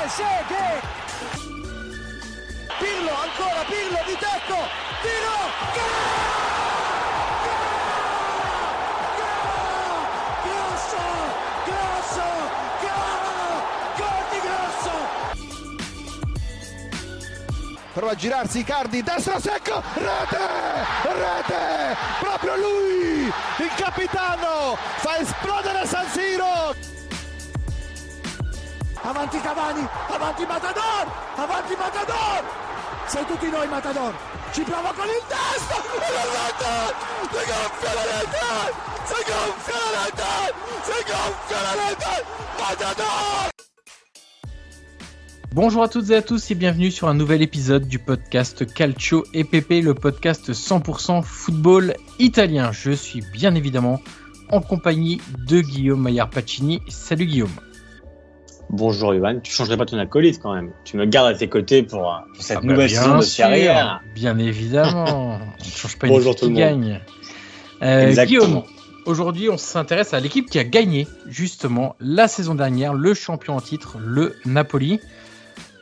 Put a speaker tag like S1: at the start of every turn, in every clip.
S1: Trezeguet! Pirlo, ancora Pirlo di tecco! Tiro! Grosso! Grosso! Gol di Grosso! Prova a girarsi Icardi, destro secco, rete! Rete! Proprio lui, il capitano, fa esplodere San Siro! Avanti Cavani, avanti Matador, avanti Matador! Sei tutti noi Matador! Ci prova con il testo! Si gonfia la rete! Si gonfia la rete! Si gonfia la rete! Matador!
S2: Bonjour à toutes et à tous et bienvenue sur un nouvel épisode du podcast Calcio EPP, le podcast 100% football italien. Je suis bien évidemment en compagnie de Guillaume Maillard Pacini. Salut Guillaume.
S3: Bonjour Ivan, tu changerais pas ton acolyte quand même. Tu me gardes à tes côtés pour, euh, pour cette
S2: Ah bah,
S3: nouvelle saison de carrière.
S2: Bien évidemment. on ne change pas une
S3: Bonjour
S2: équipe
S3: tout
S2: qui
S3: le monde.
S2: gagne. Euh. Guillaume, aujourd'hui on s'intéresse à l'équipe qui a gagné justement la saison dernière, le champion en titre, le Napoli,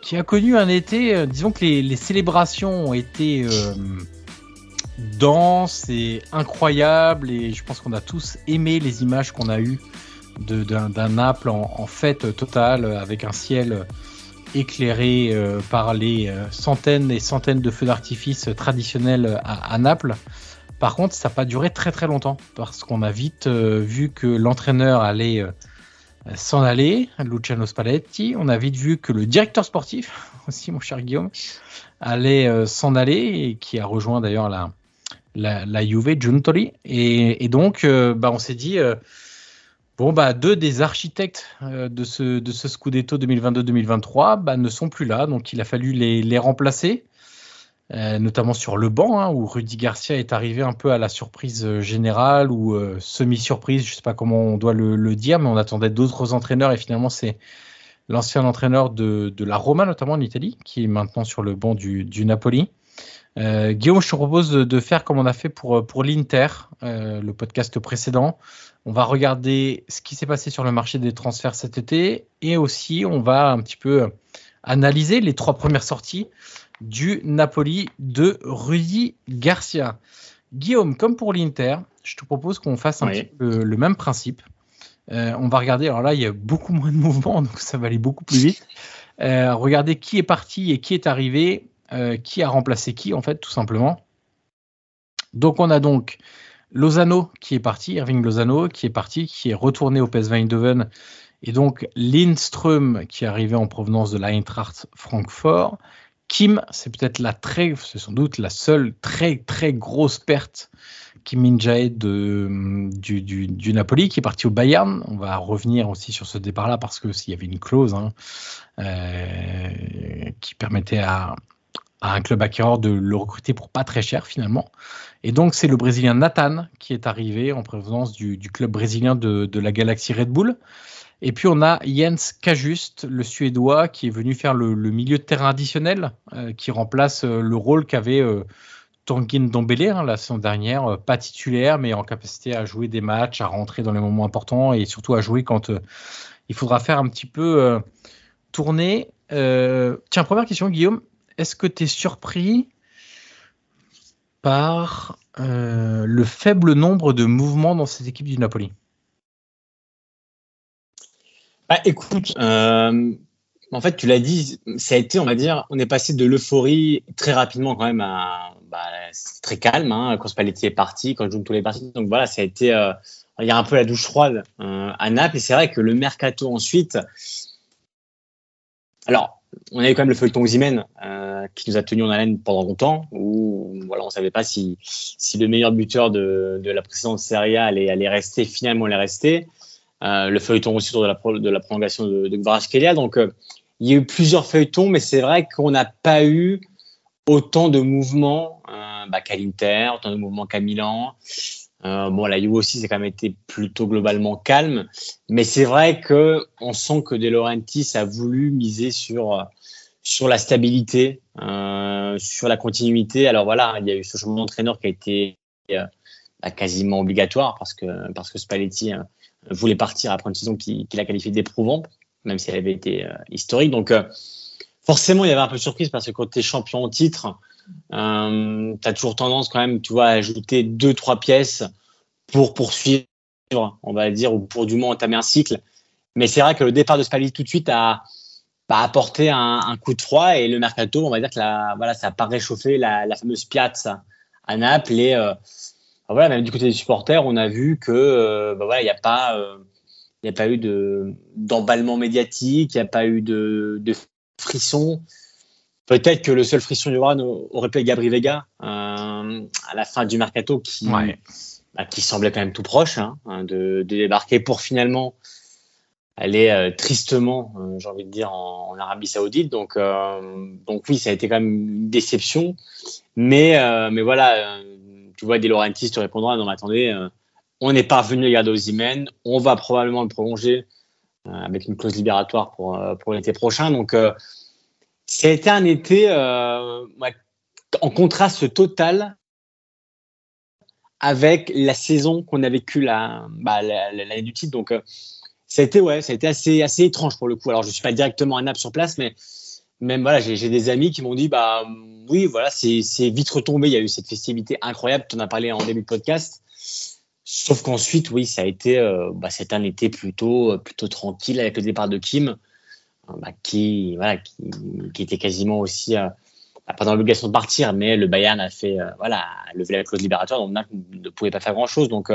S2: qui a connu un été, euh, disons que les, les célébrations ont été euh, denses et incroyables et je pense qu'on a tous aimé les images qu'on a eues d'un Naples en, en fête totale avec un ciel éclairé euh, par les euh, centaines et centaines de feux d'artifice traditionnels à, à Naples. Par contre, ça n'a pas duré très très longtemps parce qu'on a vite euh, vu que l'entraîneur allait euh, s'en aller, Luciano Spalletti. On a vite vu que le directeur sportif, aussi mon cher Guillaume, allait euh, s'en aller et qui a rejoint d'ailleurs la, la, la Juve, Giuntoli. Et, et donc, euh, bah, on s'est dit, bon, bah, deux des architectes euh, de, ce, de ce Scudetto 2022-2023 bah, ne sont plus là. Donc, il a fallu les, remplacer. Euh, notamment sur le banc, hein, où Rudy Garcia est arrivé un peu à la surprise euh, générale ou semi-surprise, je sais pas comment on doit le, dire, mais on attendait d'autres entraîneurs et finalement c'est l'ancien entraîneur de, la Roma, notamment en Italie, qui est maintenant sur le banc du Napoli. Euh, Guillaume, je te propose de, de faire comme on a fait pour, pour l'Inter, euh, le podcast précédent. On va regarder ce qui s'est passé sur le marché des transferts cet été et aussi on va un petit peu analyser les trois premières sorties du Napoli de Rudy Garcia. Guillaume, comme pour l'Inter, je te propose qu'on fasse un
S3: Oui.
S2: petit peu le même principe. Euh, on va regarder, alors là, il y a beaucoup moins de mouvements, donc ça va aller beaucoup plus vite. Euh, regarder qui est parti et qui est arrivé qui a remplacé qui en fait tout simplement. Donc on a donc Lozano qui est parti, Irving Lozano qui est parti, qui est retourné au PSV Eindhoven et donc Lindström qui est arrivé en provenance de l'Eintracht Francfort. Kim, c'est peut-être la très, c'est sans doute la seule très très grosse perte Kim min de, du, du, Napoli qui est parti au Bayern. On va revenir aussi sur ce départ-là parce que s'il y avait une clause hein, euh, qui permettait à, à, un club acquéreur de le recruter pour pas très cher finalement. Et donc c'est le Brésilien Nathan qui est arrivé en provenance du, du club brésilien de, de, la Galaxie Red Bull. Et puis on a Jens Kajust, le Suédois, qui est venu faire le, milieu de terrain additionnel, euh, qui remplace euh, le rôle qu'avait euh, Tanguy Ndombele hein, la saison dernière, euh, pas titulaire, mais en capacité à jouer des matchs, à rentrer dans les moments importants et surtout à jouer quand il faudra faire un petit peu tourner. tiens, première question, Guillaume. Est-ce que tu es surpris par le faible nombre de mouvements dans cette équipe du Napoli?
S3: Bah, écoute, euh, en fait, tu l'as dit, ça a été, on va dire, on est passé de l'euphorie très rapidement quand même à bah, très calme hein, quand Spalletti est parti, quand tous les parties. Donc voilà, ça a été, euh, il y a un peu la douche froide euh, à Naples. Et c'est vrai que le mercato ensuite, alors on avait quand même le feuilleton Ximen euh, qui nous a tenu en haleine pendant longtemps, où voilà, on savait pas si, si le meilleur buteur de, la précédente Serie A allait, allait rester. Finalement, il est resté. Euh, le feuilleton aussi autour de la, prolongation de, de Donc, euh, il y a eu plusieurs feuilletons, mais c'est vrai qu'on n'a pas eu autant de mouvements euh, bah, qu'à l'Inter, autant de mouvements qu'à Milan. Euh, bon, la Juve aussi, c'est quand même été plutôt globalement calme, mais c'est vrai que on sent que De Laurentiis a voulu miser sur sur la stabilité, euh, sur la continuité. Alors voilà, il y a eu ce changement d'entraîneur qui a été euh, bah, quasiment obligatoire parce que parce que Spalletti voulait partir après une saison qu'il a qualifiée d'éprouvante, même si elle avait été euh, historique. Donc, euh, forcément, il y avait un peu de surprise parce que quand tu es champion en titre, euh, tu as toujours tendance quand même, tu vois, à ajouter deux, trois pièces pour poursuivre, on va dire, ou pour du moins entamer un cycle. Mais c'est vrai que le départ de Spalletti tout de suite a, bah, apporté un, coup de froid et le mercato, on va dire que voilà, ça n'a pas réchauffé la, fameuse piazza à Naples et euh, voilà, même du côté des supporters, on a vu que euh, bah voilà, il n'y a pas, euh, il a pas eu de d'emballement médiatique, il n'y a pas eu de, de frisson. Peut-être que le seul frisson du Rwanda aurait pu être Gabri Vega euh, à la fin du mercato, qui, bah, qui semblait quand même tout proche hein, hein de, de, débarquer pour finalement aller euh, tristement, euh, j'ai envie de dire, en, en Arabie Saoudite. Donc, donc oui, ça a été quand même une déception. Mais, mais voilà tu vois, des Laurentiis te répondra non, mais attendez, on n'est pas revenu garder aux on va probablement le prolonger avec une clause libératoire pour, pour l'été prochain. Donc, ça a été un été en contraste total avec la saison qu'on a vécue bah, l'année du titre. Donc, ça a été, ouais, assez, assez étrange pour le coup. Alors, je ne suis pas directement à Naples sur place, mais même voilà, j'ai des amis qui m'ont dit bah oui, voilà, c'est vite retombé. Il y a eu cette festivité incroyable. Tu en as parlé en début de podcast. Sauf qu'ensuite, oui, ça a été, euh, bah, un été plutôt, plutôt tranquille avec le départ de Kim, euh, bah, qui, voilà, qui, qui, était quasiment aussi euh, bah, pas dans l'obligation de partir, mais le Bayern a fait, euh, voilà, a levé la clause libératoire, donc Naples ne pouvait pas faire grand chose. Donc,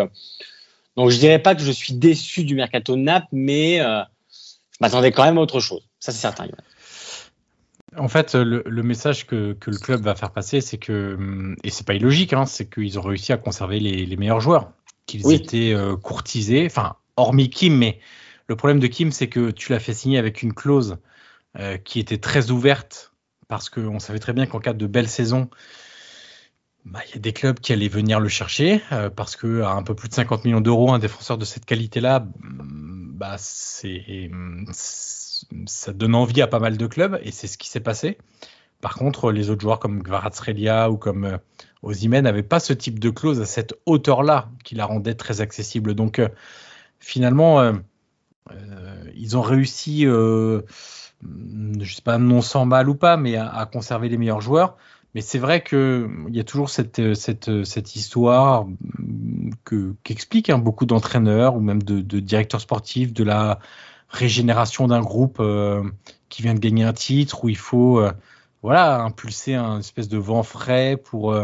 S3: donc je dirais pas que je suis déçu du mercato de Naples, mais je m'attendais quand même à autre chose. Ça, c'est certain.
S2: En fait, le, message que, le club va faire passer, c'est que, et c'est pas illogique, hein, c'est qu'ils ont réussi à conserver les, meilleurs joueurs, qu'ils étaient euh, courtisés, enfin, hormis Kim, mais le problème de Kim, c'est que tu l'as fait signer avec une clause euh, qui était très ouverte, parce qu'on savait très bien qu'en cas de belle saison, bah, il y a des clubs qui allaient venir le chercher, euh, parce que à un peu plus de 50 millions d'euros, un défenseur de cette qualité-là, bah, c'est ça donne envie à pas mal de clubs et c'est ce qui s'est passé. Par contre, les autres joueurs comme Gvaratskhelia ou comme euh, n'avaient pas ce type de clause à cette hauteur-là qui la rendait très accessible. Donc euh, finalement, ils ont réussi, je sais pas non sans mal ou pas, mais à, conserver les meilleurs joueurs. Mais c'est vrai qu'il y a toujours cette, histoire que, qu'expliquent hein, beaucoup d'entraîneurs ou même de, directeurs sportifs de la régénération d'un groupe euh, qui vient de gagner un titre où il faut euh, voilà, impulser un espèce de vent frais pour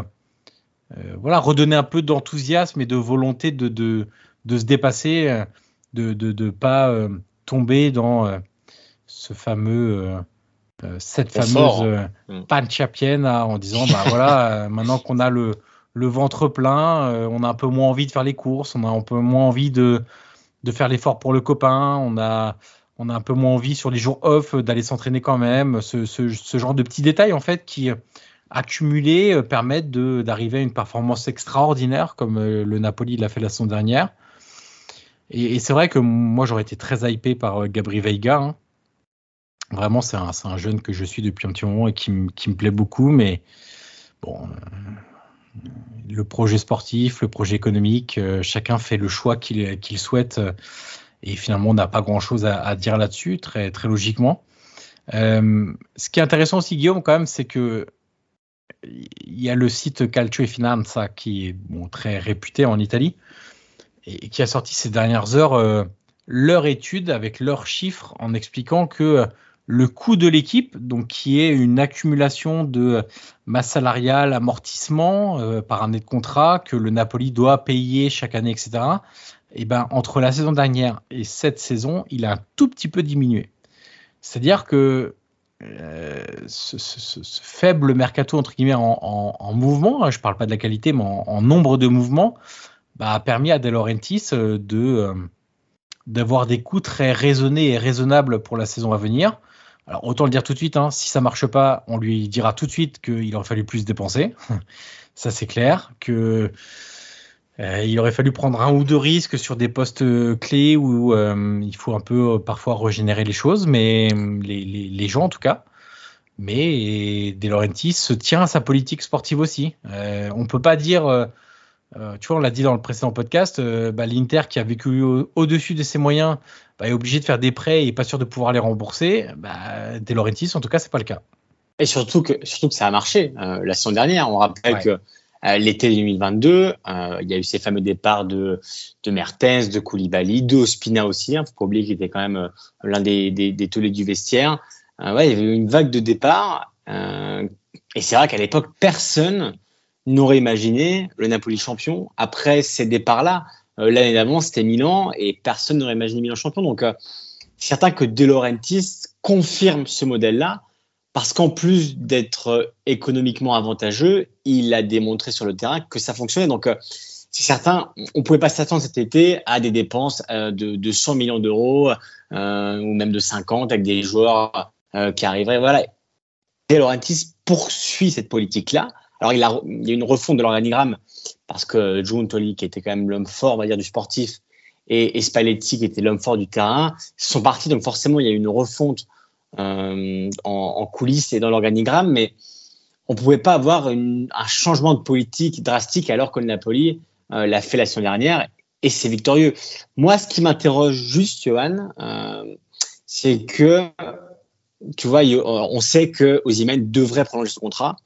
S2: voilà, redonner un peu d'enthousiasme et de volonté de, de se dépasser, de ne de, pas tomber dans ce fameux cette fameuse mm. panchapienne en disant bah voilà maintenant qu'on a le le ventre plein, euh, on a un peu moins envie de faire les courses, on a un peu moins envie de, de faire l'effort pour le copain, on a, on a un peu moins envie sur les jours off d'aller s'entraîner quand même. Ce, ce, genre de petits détails en fait qui accumulés euh, permettent d'arriver à une performance extraordinaire comme euh, le Napoli l'a fait la saison dernière. Et, c'est vrai que moi j'aurais été très hypé par Gabri Veiga. Hein. Vraiment, c'est un, un, jeune que je suis depuis un petit moment et qui, me plaît beaucoup, mais bon, le projet sportif, le projet économique, euh, chacun fait le choix qu'il souhaite euh, et finalement on n'a pas grand chose à, dire là-dessus, très, logiquement. Euh, ce qui est intéressant aussi, Guillaume, quand même, c'est que il y a le site Calcio e Finanza qui est très réputé en Italie et qui a sorti ces dernières heures leur étude avec leurs chiffres en expliquant que le coût de l'équipe, donc qui est une accumulation de masse salariale, amortissement euh, par année de contrat que le Napoli doit payer chaque année, etc. Et eh ben entre la saison dernière et cette saison, il a un tout petit peu diminué. C'est-à-dire que euh, ce, faible mercato entre guillemets en, mouvement, hein, je ne parle pas de la qualité, mais en, nombre de mouvements, bah, a permis à De Laurentiis euh, de d'avoir des coûts très raisonnés et raisonnables pour la saison à venir. Alors autant le dire tout de suite, hein, si ça marche pas, on lui dira tout de suite qu'il aurait fallu plus dépenser. ça c'est clair. Que euh, il aurait fallu prendre un ou deux risques sur des postes clés où euh, il faut un peu euh, parfois régénérer les choses, mais les, gens en tout cas. Mais De Laurentiis se tient à sa politique sportive aussi. on peut pas dire euh, tu vois, on l'a dit dans le précédent podcast, euh, bah, l'Inter qui a vécu au-dessus de ses moyens bah, est obligé de faire des prêts et pas sûr de pouvoir les rembourser. Bah, De Laurentiis, en tout cas, c'est pas le cas.
S3: Et surtout que, surtout que ça a marché euh, la saison dernière. On rappelle que l'été 2022, il y a eu ces fameux départs de, de Mertens, de Koulibaly, de Ospina aussi. Hein, faut pas oublier qu'il était quand même l'un des, des, des du vestiaire. ouais, il y avait eu une vague de départs. et c'est vrai qu'à l'époque, personne n'aurait imaginé le Napoli champion après ces départs-là. Euh, l'année d'avant, c'était Milan et personne n'aurait imaginé Milan champion. Donc, euh, certain que De Laurentiis confirme ce modèle-là parce qu'en plus d'être euh, économiquement avantageux, il a démontré sur le terrain que ça fonctionnait. Donc, euh, c'est certain, on pouvait pas s'attendre cet été à des dépenses de, de 100 millions d'euros ou même de 50 avec des joueurs qui arriveraient. Voilà. De Laurentiis poursuit cette politique-là alors, il, y a une refonte de l'organigramme parce que Tolly, qui était quand même l'homme fort, on va dire, du sportif, et, Spalletti, qui était l'homme fort du terrain, sont partis. Donc, forcément, il y a une refonte euh, en, coulisses et dans l'organigramme, mais on ne pouvait pas avoir un changement de politique drastique alors que Napoli euh, l'a fait la semaine dernière et c'est victorieux. Moi, ce qui m'interroge juste, Johan, euh, c'est que, tu vois, on sait que devrait prolonger ce contrat.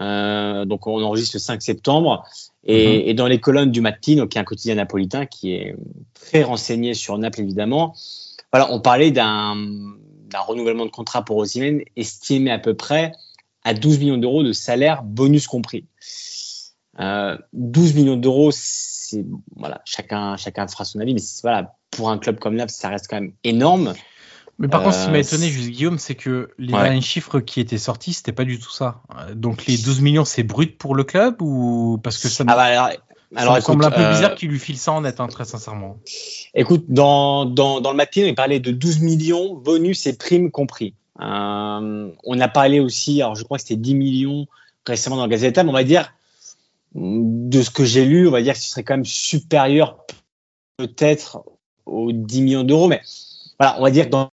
S3: Euh, donc on enregistre le 5 septembre. Et, mhm. et, dans les colonnes du Mattino, qui est un quotidien napolitain qui est très renseigné sur Naples évidemment, voilà, on parlait d'un renouvellement de contrat pour Osimhen estimé à peu près à 12 millions d'euros de salaire, bonus compris. Euh, 12 millions d'euros, c'est voilà, chacun chacun fera son avis, mais voilà, pour un club comme Naples, ça reste quand même énorme.
S2: Mais par contre, ce qui m'a euh, étonné, juste Guillaume, c'est que les derniers chiffres qui étaient sortis, c'était pas du tout ça. Donc les 12 millions, c'est brut pour le club ou parce que ça,
S3: ah bah alors,
S2: alors, ça semble un peu bizarre euh, qu'il lui file ça en net, hein, très sincèrement.
S3: Écoute, dans, dans, dans le matin, il parlait de 12 millions, bonus et primes compris. Euh, on a parlé aussi, alors je crois que c'était 10 millions récemment dans le Gazeta, mais on va dire, de ce que j'ai lu, on va dire que ce serait quand même supérieur peut-être aux 10 millions d'euros, mais voilà, on va dire que dans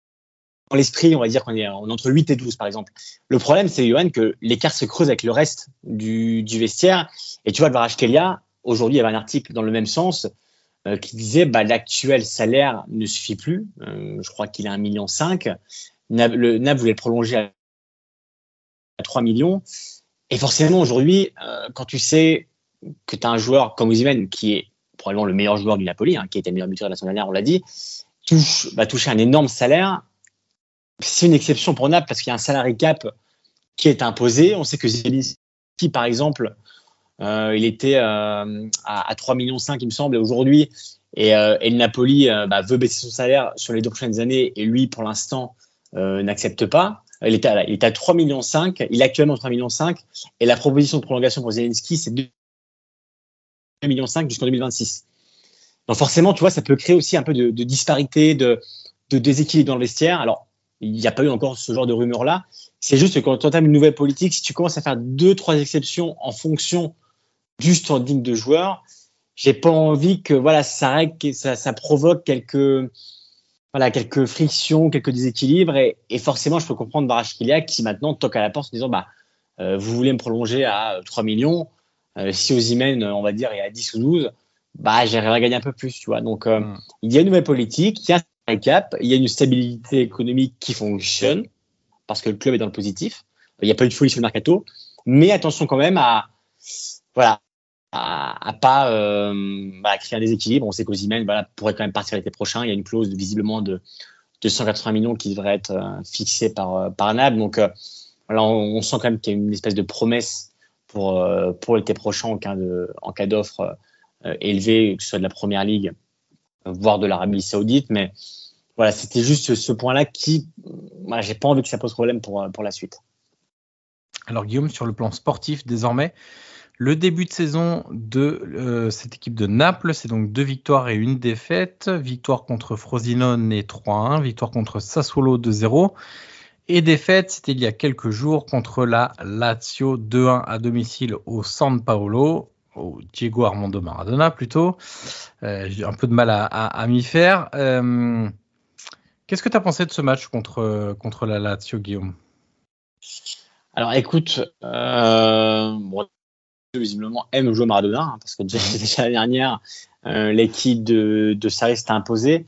S3: l'esprit, on va dire qu'on est entre 8 et 12, par exemple. Le problème, c'est, Johan, que l'écart se creuse avec le reste du, vestiaire. Et tu vois, le Kelia, aujourd'hui, il y avait un article dans le même sens euh, qui disait bah, l'actuel salaire ne suffit plus. Euh, je crois qu'il a 1,5 million. NAB, le NAB voulait le prolonger à 3 millions. Et forcément, aujourd'hui, euh, quand tu sais que tu as un joueur comme Ozymen, qui est probablement le meilleur joueur du Napoli, hein, qui été le meilleur buteur de la semaine dernière, on l'a dit, va toucher un énorme salaire c'est une exception pour Naples parce qu'il y a un salary cap qui est imposé. On sait que Zielinski, par exemple, euh, il était euh, à, à 3,5 millions, il me semble, et, euh, et, le Napoli bah, veut baisser son salaire sur les deux prochaines années, et lui, pour l'instant, n'accepte pas. Il est, à, il est à 3,5 millions, il est actuellement 3,5 millions, et la proposition de prolongation pour Zelensky, c'est 2,5 millions jusqu'en 2026. Donc forcément, tu vois, ça peut créer aussi un peu de, de disparité, de, de déséquilibre dans le vestiaire. Alors, il n'y a pas eu encore ce genre de rumeur-là. C'est juste que quand tu entames une nouvelle politique, si tu commences à faire deux, trois exceptions en fonction du standing de joueur, j'ai pas envie que voilà ça, ça, ça provoque quelques voilà quelques frictions, quelques déséquilibres et, et forcément je peux comprendre Barashkilia qui maintenant toque à la porte en disant bah euh, vous voulez me prolonger à 3 millions, euh, si Ozymen on va dire est à 10 ou 12, bah j'aimerais gagner un peu plus, tu vois. Donc euh, mm. il y a une nouvelle politique, il y a il y a une stabilité économique qui fonctionne parce que le club est dans le positif. Il n'y a pas eu de folie sur le mercato, mais attention quand même à voilà pas euh, créer un déséquilibre. On sait qu'Ozimène voilà, pourrait quand même partir l'été prochain. Il y a une clause visiblement de, 280 millions qui devrait être euh, fixée par, euh, par NAB. Donc on, sent quand même qu'il y a une espèce de promesse pour, l'été prochain en cas d'offre élevée, que ce soit de la première ligue, voire de l'Arabie Saoudite. Mais voilà, c'était juste ce point-là qui, voilà, j'ai pas envie que ça pose problème pour, pour la suite.
S2: Alors Guillaume, sur le plan sportif, désormais, le début de saison de euh, cette équipe de Naples, c'est donc deux victoires et une défaite. Victoire contre Frosinone et 3-1, victoire contre Sassuolo 2-0. Et défaite, c'était il y a quelques jours contre la Lazio 2-1 à domicile au San Paolo, au Diego Armando Maradona plutôt. Euh, j'ai un peu de mal à, m'y faire. Euh, qu'est-ce que tu as pensé de ce match contre, contre la Lazio, Guillaume?
S3: Alors écoute, euh, visiblement aime jouer Maradona, hein, parce que déjà, déjà l'année dernière, l'équipe de, de Sarri s'est imposée.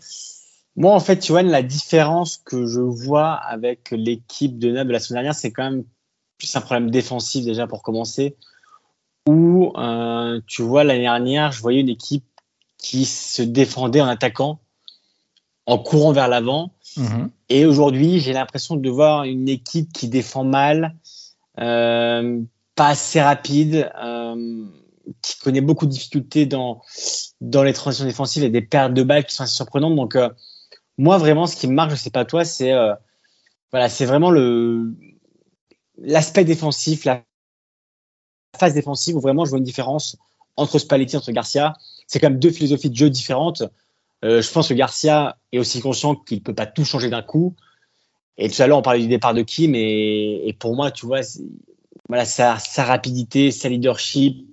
S3: Moi, en fait, tu vois, la différence que je vois avec l'équipe de Naples la semaine dernière, c'est quand même plus un problème défensif déjà pour commencer. Où, euh, tu vois, l'année dernière, je voyais une équipe qui se défendait en attaquant, en courant vers l'avant. Mm-hmm. Et aujourd'hui, j'ai l'impression de voir une équipe qui défend mal, euh, pas assez rapide, euh, qui connaît beaucoup de difficultés dans, dans les transitions défensives et des pertes de balles qui sont assez surprenantes. Donc, euh, moi, vraiment, ce qui me marque, je sais pas toi, c'est euh, voilà, c'est vraiment le l'aspect défensif, la phase défensive où vraiment je vois une différence entre Spalletti et entre Garcia. C'est quand même deux philosophies de jeu différentes. Euh, je pense que Garcia est aussi conscient qu'il peut pas tout changer d'un coup. Et tout à l'heure, on parlait du départ de Kim, et, pour moi, tu vois, voilà, sa, rapidité, sa leadership,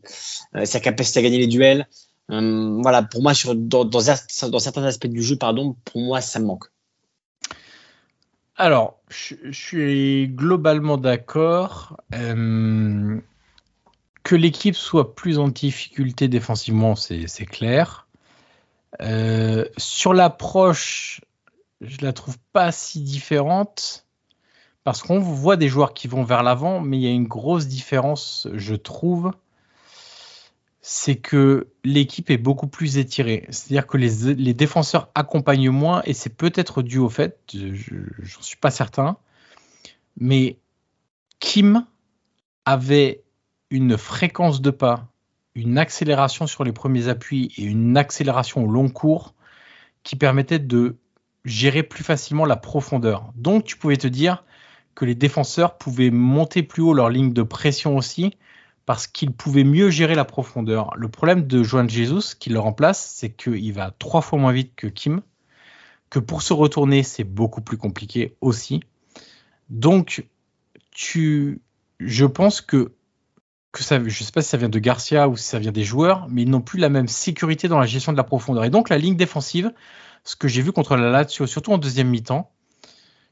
S3: euh, sa capacité à gagner les duels. Euh, voilà, pour moi, sur, dans, certains aspects du jeu, pardon, pour moi, ça me manque.
S2: Alors, je, suis globalement d'accord. Que l'équipe soit plus en difficulté défensivement, c'est clair. Euh, sur l'approche, je la trouve pas si différente. Parce qu'on voit des joueurs qui vont vers l'avant, mais il y a une grosse différence, je trouve. C'est que l'équipe est beaucoup plus étirée. C'est-à-dire que les, les, défenseurs accompagnent moins, et c'est peut-être dû au fait, je n'en suis pas certain, mais Kim avait une fréquence de pas, une accélération sur les premiers appuis et une accélération au long cours qui permettait de gérer plus facilement la profondeur. Donc tu pouvais te dire, que les défenseurs pouvaient monter plus haut leur ligne de pression aussi, parce qu'ils pouvaient mieux gérer la profondeur. Le problème de Joan Jesus, qui le remplace, c'est qu'il va trois fois moins vite que Kim, que pour se retourner, c'est beaucoup plus compliqué aussi. Donc, tu, je pense que, que ça, je sais pas si ça vient de Garcia ou si ça vient des joueurs, mais ils n'ont plus la même sécurité dans la gestion de la profondeur. Et donc, la ligne défensive, ce que j'ai vu contre la Lazio, surtout en deuxième mi-temps,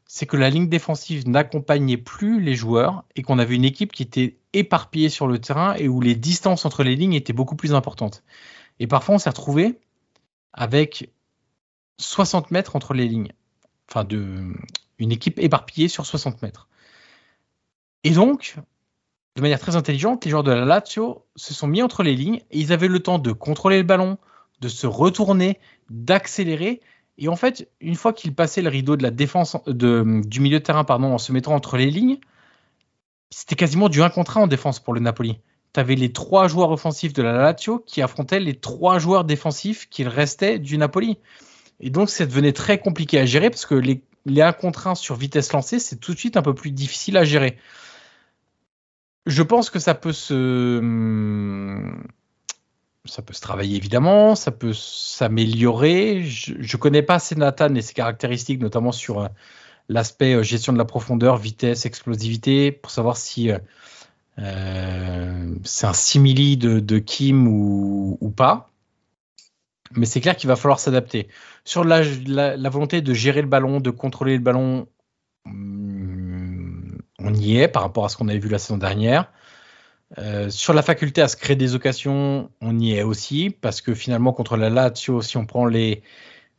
S2: c'est que la ligne défensive n'accompagnait plus les joueurs et qu'on avait une équipe qui était éparpillée sur le terrain et où les distances entre les lignes étaient beaucoup plus importantes. Et parfois, on s'est retrouvé avec 60 mètres entre les lignes. Enfin, de, une équipe éparpillée sur 60 mètres. Et donc, de manière très intelligente, les joueurs de la Lazio se sont mis entre les lignes et ils avaient le temps de contrôler le ballon, de se retourner, d'accélérer et en fait, une fois qu'il passait le rideau de la défense du milieu de terrain, pardon, en se mettant entre les lignes, c'était quasiment du 1 contre 1 en défense pour le Napoli. Tu avais les trois joueurs offensifs de la Lazio qui affrontaient les trois joueurs défensifs qu'il restait du Napoli. Et donc, ça devenait très compliqué à gérer parce que les, les 1 contre 1 sur vitesse lancée, c'est tout de suite un peu plus difficile à gérer. Je pense que ça peut se ça peut se travailler évidemment, ça peut s'améliorer. Je ne connais pas assez Nathan et ses caractéristiques, notamment sur euh, l'aspect euh, gestion de la profondeur, vitesse, explosivité, pour savoir si euh, c'est un simili de, Kim ou, pas. Mais c'est clair qu'il va falloir s'adapter. Sur la, volonté de gérer le ballon, de contrôler le ballon, hmm, on y est par rapport à ce qu'on avait vu la saison dernière. Euh, sur la faculté à se créer des occasions, on y est aussi, parce que finalement, contre la Lazio, si on prend les,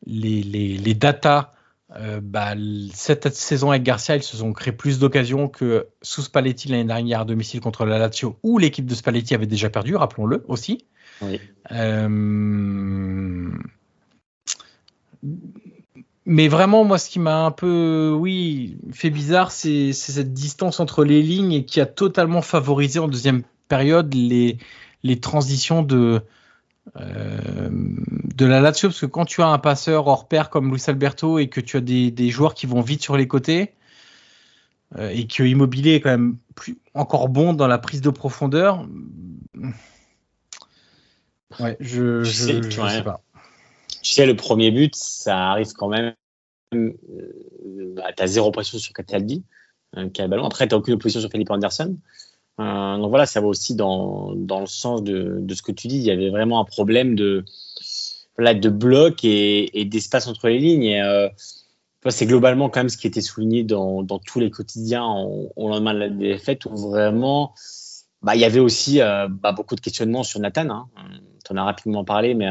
S2: les, les, datas, euh, bah, cette saison avec Garcia, ils se sont créés plus d'occasions que sous Spalletti l'année dernière à domicile contre la Lazio, où l'équipe de Spalletti avait déjà perdu, rappelons-le aussi. Euh, mais vraiment, moi, ce qui m'a un peu, oui, fait bizarre, c'est cette distance entre les lignes et qui a totalement favorisé en deuxième période les, les transitions de, euh, de la Lazio. Parce que quand tu as un passeur hors pair comme Luis Alberto et que tu as des, des joueurs qui vont vite sur les côtés, euh, et que Immobilier est quand même plus, encore bon dans la prise de profondeur, ouais, je, je, sais pas
S3: tu sais, le premier but, ça arrive quand même. Bah, tu as zéro pression sur Cataldi, euh, qui a le ballon. Après, tu n'as aucune opposition sur Philippe Anderson. Euh, donc voilà, ça va aussi dans, dans le sens de, de, ce que tu dis. Il y avait vraiment un problème de, de bloc et, d'espace entre les lignes. Euh, c'est globalement quand même ce qui était souligné dans, dans tous les quotidiens au, lendemain de la défaite, où vraiment, bah, il y avait aussi bah, beaucoup de questionnements sur Nathan. Hein. Tu en as rapidement parlé, mais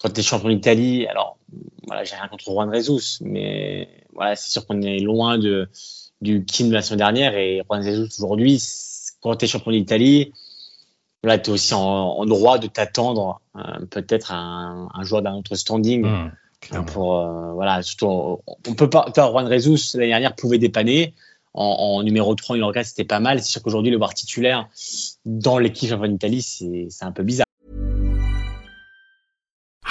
S3: quand tu es champion d'Italie, alors voilà, j'ai rien contre Juan Jesus, mais voilà, c'est sûr qu'on est loin de, du Kim de la semaine dernière et Juan Jesus aujourd'hui, quand tu es champion d'Italie, voilà, tu es aussi en, droit de t'attendre euh, peut-être à un, un, joueur d'un autre standing. Mmh, pour, euh, voilà, surtout, on, peut pas. Juan Jesus l'année dernière pouvait dépanner. En, en, numéro 3, numéro 4, c'était pas mal. C'est sûr qu'aujourd'hui, le voir titulaire dans l'équipe champion d'Italie, c'est un peu bizarre.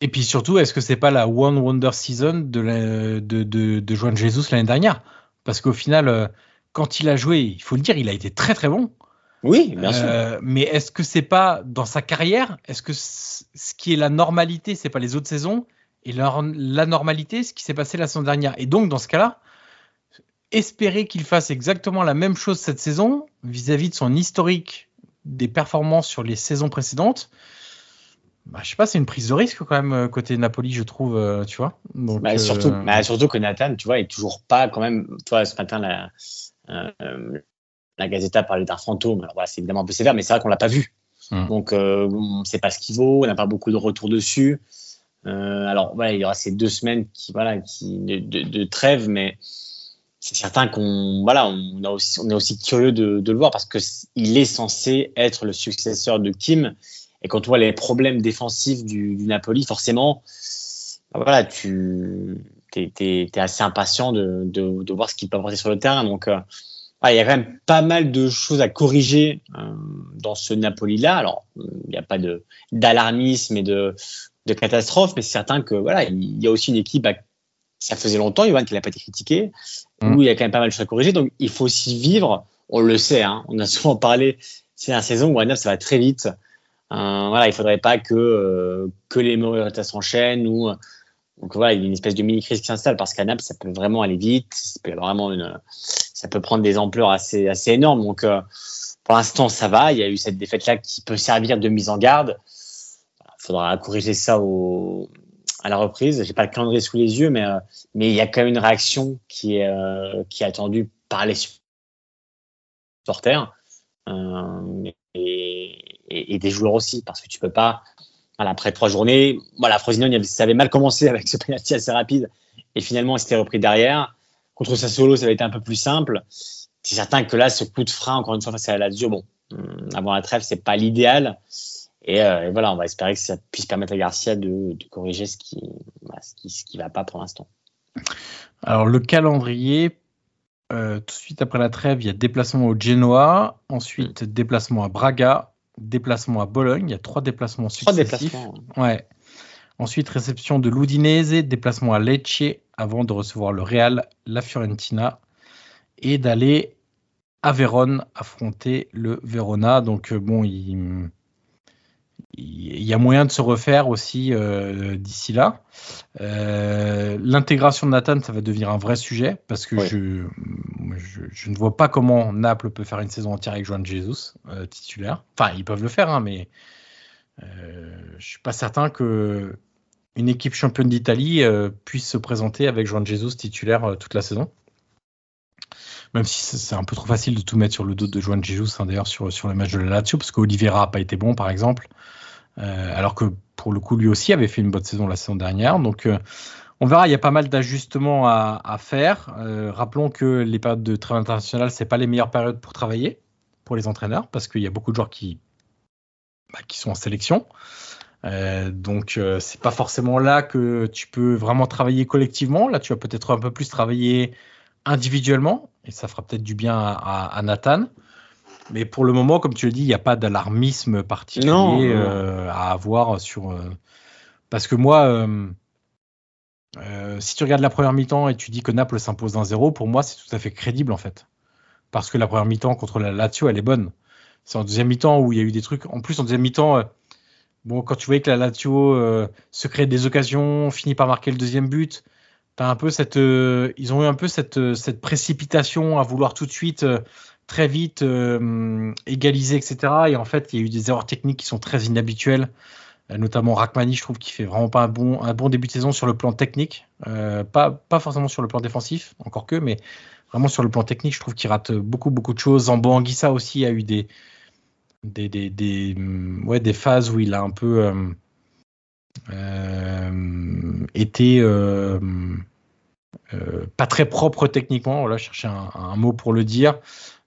S2: Et puis surtout, est-ce que c'est pas la One Wonder Season de, la, de, de, de Juan Jesus l'année dernière? Parce qu'au final, euh, quand il a joué, il faut le dire, il a été très très bon.
S3: Oui, bien sûr. Euh,
S2: mais est-ce que c'est pas dans sa carrière Est-ce que ce qui est la normalité, c'est pas les autres saisons Et la, la normalité, ce qui s'est passé la saison dernière? Et donc, dans ce cas-là, espérer qu'il fasse exactement la même chose cette saison vis-à-vis -vis de son historique des performances sur les saisons précédentes, bah, je sais pas, c'est une prise de risque quand même euh, côté Napoli, je trouve, euh, tu vois.
S3: Donc, bah, surtout, euh, bah, surtout que Nathan, tu vois, est toujours pas quand même. Toi, ce matin, la, la Gazeta parlait d'un fantôme. Alors voilà, c'est évidemment un peu sévère, mais c'est vrai qu'on l'a pas vu. Hum. Donc, on ne sait pas ce qu'il vaut, on n'a pas beaucoup de retours dessus. alors voilà, il y aura ces deux semaines qui, voilà, qui de, de, trêve, mais c'est certain qu'on, voilà, on, a aussi, on est aussi curieux de, de le voir parce que il est censé être le successeur de Kim et quand tu vois les problèmes défensifs du, du Napoli, forcément, bah voilà, tu es, es, es, assez impatient de, de, de voir ce qu'il peut apporter sur le terrain. Donc, euh, il y a quand même pas mal de choses à corriger euh, dans ce Napoli-là. Alors, il n'y a pas d'alarmisme et de, de catastrophe, mais c'est certain que voilà, il y a aussi une équipe. À, ça faisait longtemps, Yohan, qu'il n'a pas été critiqué, mmh. où il y a quand même pas mal de choses à corriger. Donc, il faut aussi vivre. On le sait, hein, on a souvent parlé. C'est une saison où à ça va très vite. Euh, voilà, il faudrait pas que euh, que les mauvais s'enchaînent ou donc voilà, il y a une espèce de mini crise qui s'installe parce qu'à Naples, ça peut vraiment aller vite, ça peut vraiment ça peut prendre des ampleurs assez assez énormes. Donc euh, pour l'instant, ça va. Il y a eu cette défaite là qui peut servir de mise en garde. Il faudra corriger ça à la reprise. J'ai pas le calendrier sous les yeux, mais mais il y a quand même une réaction qui est qui attendue par les supporters et, et, des joueurs aussi, parce que tu peux pas. Voilà, après trois journées, voilà, Frosinone, ça avait mal commencé avec ce penalty assez rapide, et finalement, il s'était repris derrière. Contre Sassuolo, ça avait été un peu plus simple. C'est certain que là, ce coup de frein, encore une fois, face à la Lazio, bon, hum, avant la trêve, c'est pas l'idéal. Euh, et, voilà, on va espérer que ça puisse permettre à Garcia de, corriger ce qui, ce qui, ce qui va pas pour l'instant.
S2: Alors le calendrier, euh, tout de suite après la trêve, il y a déplacement au Genoa, ensuite déplacement à Braga, déplacement à Bologne. Il y a trois déplacements successifs. Trois déplacements. Ouais. Ensuite, réception de l'Udinese, déplacement à Lecce avant de recevoir le Real, la Fiorentina et d'aller à Vérone affronter le Verona. Donc, euh, bon, il, il y a moyen de se refaire aussi euh, d'ici là. Euh, l'intégration de Nathan, ça va devenir un vrai sujet parce que je, je, ne vois pas comment Naples peut faire une saison entière avec Juan Jesus euh, titulaire. Enfin, ils peuvent le faire, hein, mais je suis pas certain que une équipe championne d'Italie puisse se présenter avec Juan Jesus titulaire toute la saison. Même si c'est un peu trop facile de tout mettre sur le dos de Juan Jesus, hein, d'ailleurs sur, sur le match de la Lazio, parce qu'Olivera n'a pas été bon, par exemple. Euh, alors que pour le coup, lui aussi avait fait une bonne saison la saison dernière. Donc, euh, on verra, il y a pas mal d'ajustements à, faire. Euh, rappelons que les périodes de travail international, c'est pas les meilleures périodes pour travailler pour les entraîneurs, parce qu'il y a beaucoup de joueurs qui, bah, qui sont en sélection. donc, c'est pas forcément là que tu peux vraiment travailler collectivement. Là, tu vas peut-être un peu plus travailler individuellement, et ça fera peut-être du bien à Nathan. Mais pour le moment, comme tu le dis, il n'y a pas d'alarmisme particulier euh, à avoir sur. Euh, parce que moi, euh, si tu regardes la première mi-temps et tu dis que Naples s'impose d'un zéro, pour moi, c'est tout à fait crédible en fait. Parce que la première mi-temps contre la Lazio, elle est bonne. C'est en deuxième mi-temps où il y a eu des trucs. En plus, en deuxième mi-temps, bon, quand tu voyais que la Lazio se crée des occasions, finit par marquer le deuxième but, as un peu cette, ils ont eu un peu cette, cette précipitation à vouloir tout de suite très vite euh, égalisé, etc. Et en fait, il y a eu des erreurs techniques qui sont très inhabituelles, euh, notamment Rachmani, je trouve qu'il fait vraiment pas un bon, un bon début de saison sur le plan technique, euh, pas, pas forcément sur le plan défensif, encore que, mais vraiment sur le plan technique, je trouve qu'il rate beaucoup, beaucoup de choses. Zambo Anguissa aussi a eu des, des, des, des, ouais, des phases où il a un peu été pas très propre techniquement, voilà, chercher un, un, mot pour le dire.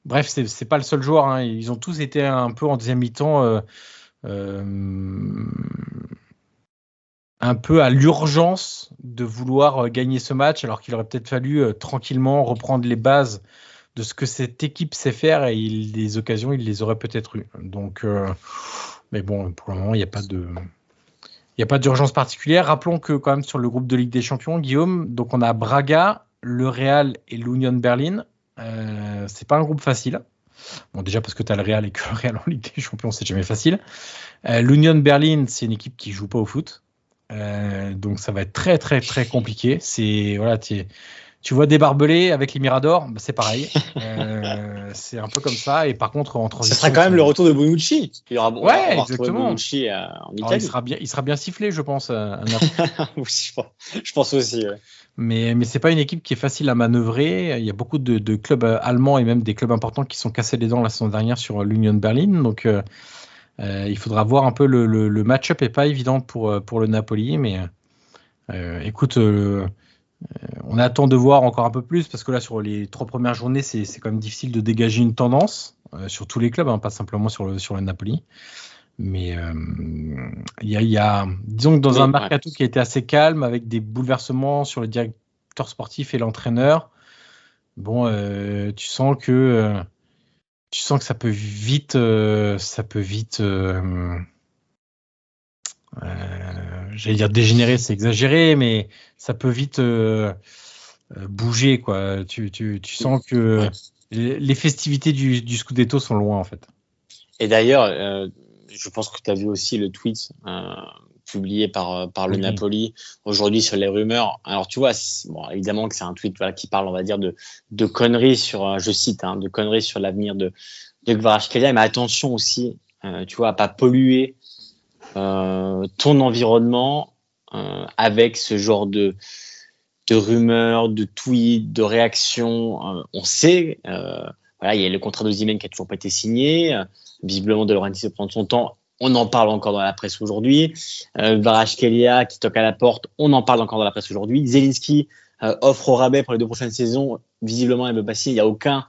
S2: Bref, c'est pas le seul joueur. Hein. Ils ont tous été un peu en deuxième mi-temps. Euh, euh, un peu à l'urgence de vouloir euh, gagner ce match, alors qu'il aurait peut-être fallu tranquillement reprendre les bases de ce que cette équipe sait faire et les occasions, il les aurait peut-être eues. Donc, mais bon, pour le moment, il n'y a pas de. Il n'y a pas d'urgence particulière. Rappelons que quand même sur le groupe de Ligue des Champions, Guillaume, donc on a Braga, le Real et l'Union Berlin. Euh, c'est pas un groupe facile. Bon, déjà parce que tu as le Real et que le Real en Ligue des Champions, c'est jamais facile. Euh, L'Union Berlin, c'est une équipe qui joue pas au foot. Euh, donc ça va être très très très compliqué. C'est voilà, tu vois des barbelés avec les Miradors, bah, c'est pareil. c'est un peu comme ça. Et par contre, en transition,
S3: ça sera quand même le retour de Bonucci.
S2: Il y aura, ouais, exactement. Bonucci en Italie. il sera bien, il sera bien sifflé, je pense.
S3: je pense aussi. Ouais.
S2: Mais, mais c'est pas une équipe qui est facile à manœuvrer. Il y a beaucoup de, clubs euh, allemands et même des clubs importants qui sont cassés les dents la saison dernière sur l'Union Berlin. Donc euh, euh, il faudra voir un peu le, match-up est pas évident pour, pour le Napoli. Mais écoute, on attend de voir encore un peu plus parce que là sur les trois premières journées, c'est quand même difficile de dégager une tendance sur tous les clubs, hein, pas simplement sur le, sur le Napoli. Mais euh, il y, a, disons que dans un mercato qui a été assez calme, avec des bouleversements sur le directeur sportif et l'entraîneur, bon, euh, tu sens que euh, tu sens que ça peut vite, ça peut vite, j'allais dire dégénérer, c'est exagéré, mais ça peut vite bouger, quoi. Tu, tu, tu sens que les festivités du, du Scudetto sont loin, en fait.
S3: Et d'ailleurs, je pense que tu as vu aussi le tweet euh, publié par, euh, par le Napoli aujourd'hui sur les rumeurs. Alors, tu vois, bon, évidemment que c'est un tweet voilà, qui parle, on va dire, de, de conneries sur, euh, je cite, hein, de conneries sur l'avenir de, de Kvaratskhelia, mais attention aussi, tu vois, à pas polluer ton environnement avec ce genre de, de rumeurs, de tweets, de réactions. on sait, voilà, il y a le contrat de Zimen qui a toujours pas été signé. visiblement, De Laurentiis va prendre son temps. On en parle encore dans la presse aujourd'hui. Euh, Kelia qui toque à la porte. On en parle encore dans la presse aujourd'hui. Zelinski offre au rabais pour les deux prochaines saisons. Visiblement, il veut pas signer. Il n'y a aucun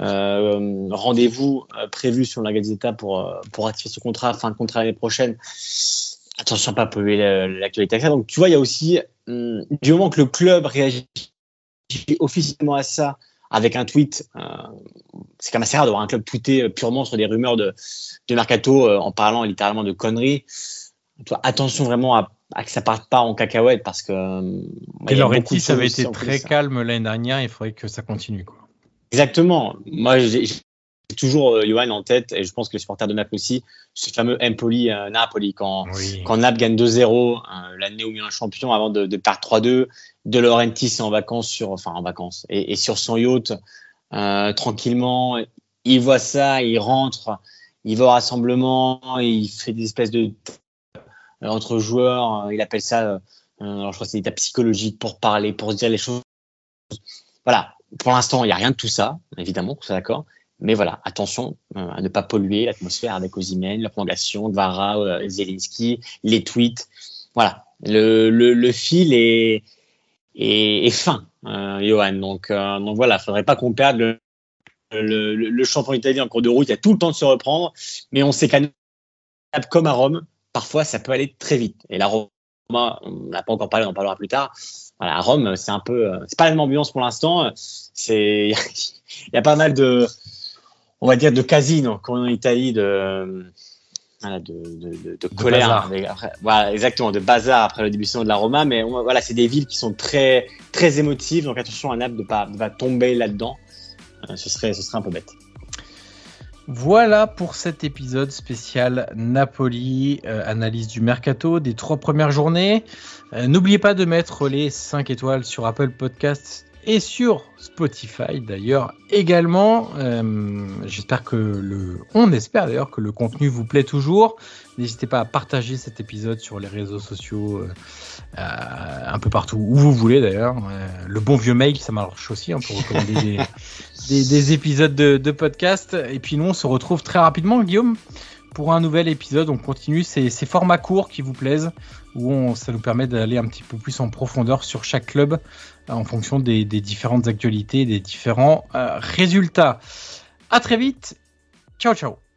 S3: euh, rendez-vous euh, prévu sur la Gazeta pour, euh, pour ratifier ce contrat, fin de contrat l'année prochaine. Attention pas polluer l'actualité. Donc, tu vois, il y a aussi, hum, du moment que le club réagit officiellement à ça, avec un tweet, c'est quand même assez rare d'avoir un club tweeté purement sur des rumeurs de, de mercato en parlant littéralement de conneries. Toi, attention vraiment à, que ça parte pas en cacahuète parce que.
S2: Et Laurentis, ça avait été très calme l'année dernière, il faudrait que ça continue. Quoi.
S3: Exactement. Moi, j'ai toujours euh, Johan en tête, et je pense que les supporters de Naples aussi, ce fameux Empoli euh, Napoli, quand, quand Naples gagne 2-0, euh, l'année où il y a un champion avant de, de perdre 3-2, De Laurentiis est en vacances sur, enfin en vacances, et, et sur son yacht, euh, tranquillement, il voit ça, il rentre, il va au rassemblement, il fait des espèces de entre joueurs, il appelle ça, alors je crois que c'est des état psychologiques pour parler, pour se dire les choses. Voilà, pour l'instant, il n'y a rien de tout ça, évidemment, c'est d'accord. Mais voilà, attention euh, à ne pas polluer l'atmosphère avec Ozymen, la prolongation, Vara, euh, Zelinski, les tweets. Voilà, le, le, fil est, est, fin, euh, Johan. Donc, donc voilà, faudrait pas qu'on perde le, le, le, champion italien en cours de route. Il y a tout le temps de se reprendre, mais on sait qu'à comme à Rome, parfois ça peut aller très vite. Et la Roma, on n'a pas encore parlé, on en parlera plus tard voilà, à Rome, c'est un peu, c'est pas la même ambiance pour l'instant. C'est, il y a pas mal de, on va dire, de casino, comme en Italie, de, voilà, de, de, de, colère. voilà, exactement, de bazar après le début de la Roma. Mais voilà, c'est des villes qui sont très, très émotives. Donc attention à Naples de pas, de pas tomber là-dedans. Euh, ce serait, ce serait un peu bête.
S2: Voilà pour cet épisode spécial Napoli, euh, analyse du mercato des trois premières journées. Euh, n'oubliez pas de mettre les 5 étoiles sur Apple Podcasts et sur Spotify d'ailleurs également. Euh, j'espère que le, on espère d'ailleurs que le contenu vous plaît toujours. N'hésitez pas à partager cet épisode sur les réseaux sociaux, euh, un peu partout où vous voulez d'ailleurs. le bon vieux mail, ça marche aussi hein, pour recommander des, épisodes de, de podcast. Et puis nous, on se retrouve très rapidement, Guillaume pour un nouvel épisode. On continue ces, ces formats courts qui vous plaisent, où on, ça nous permet d'aller un petit peu plus en profondeur sur chaque club euh, en fonction des, différentes actualités, des différents euh, résultats. À très vite. Ciao, ciao.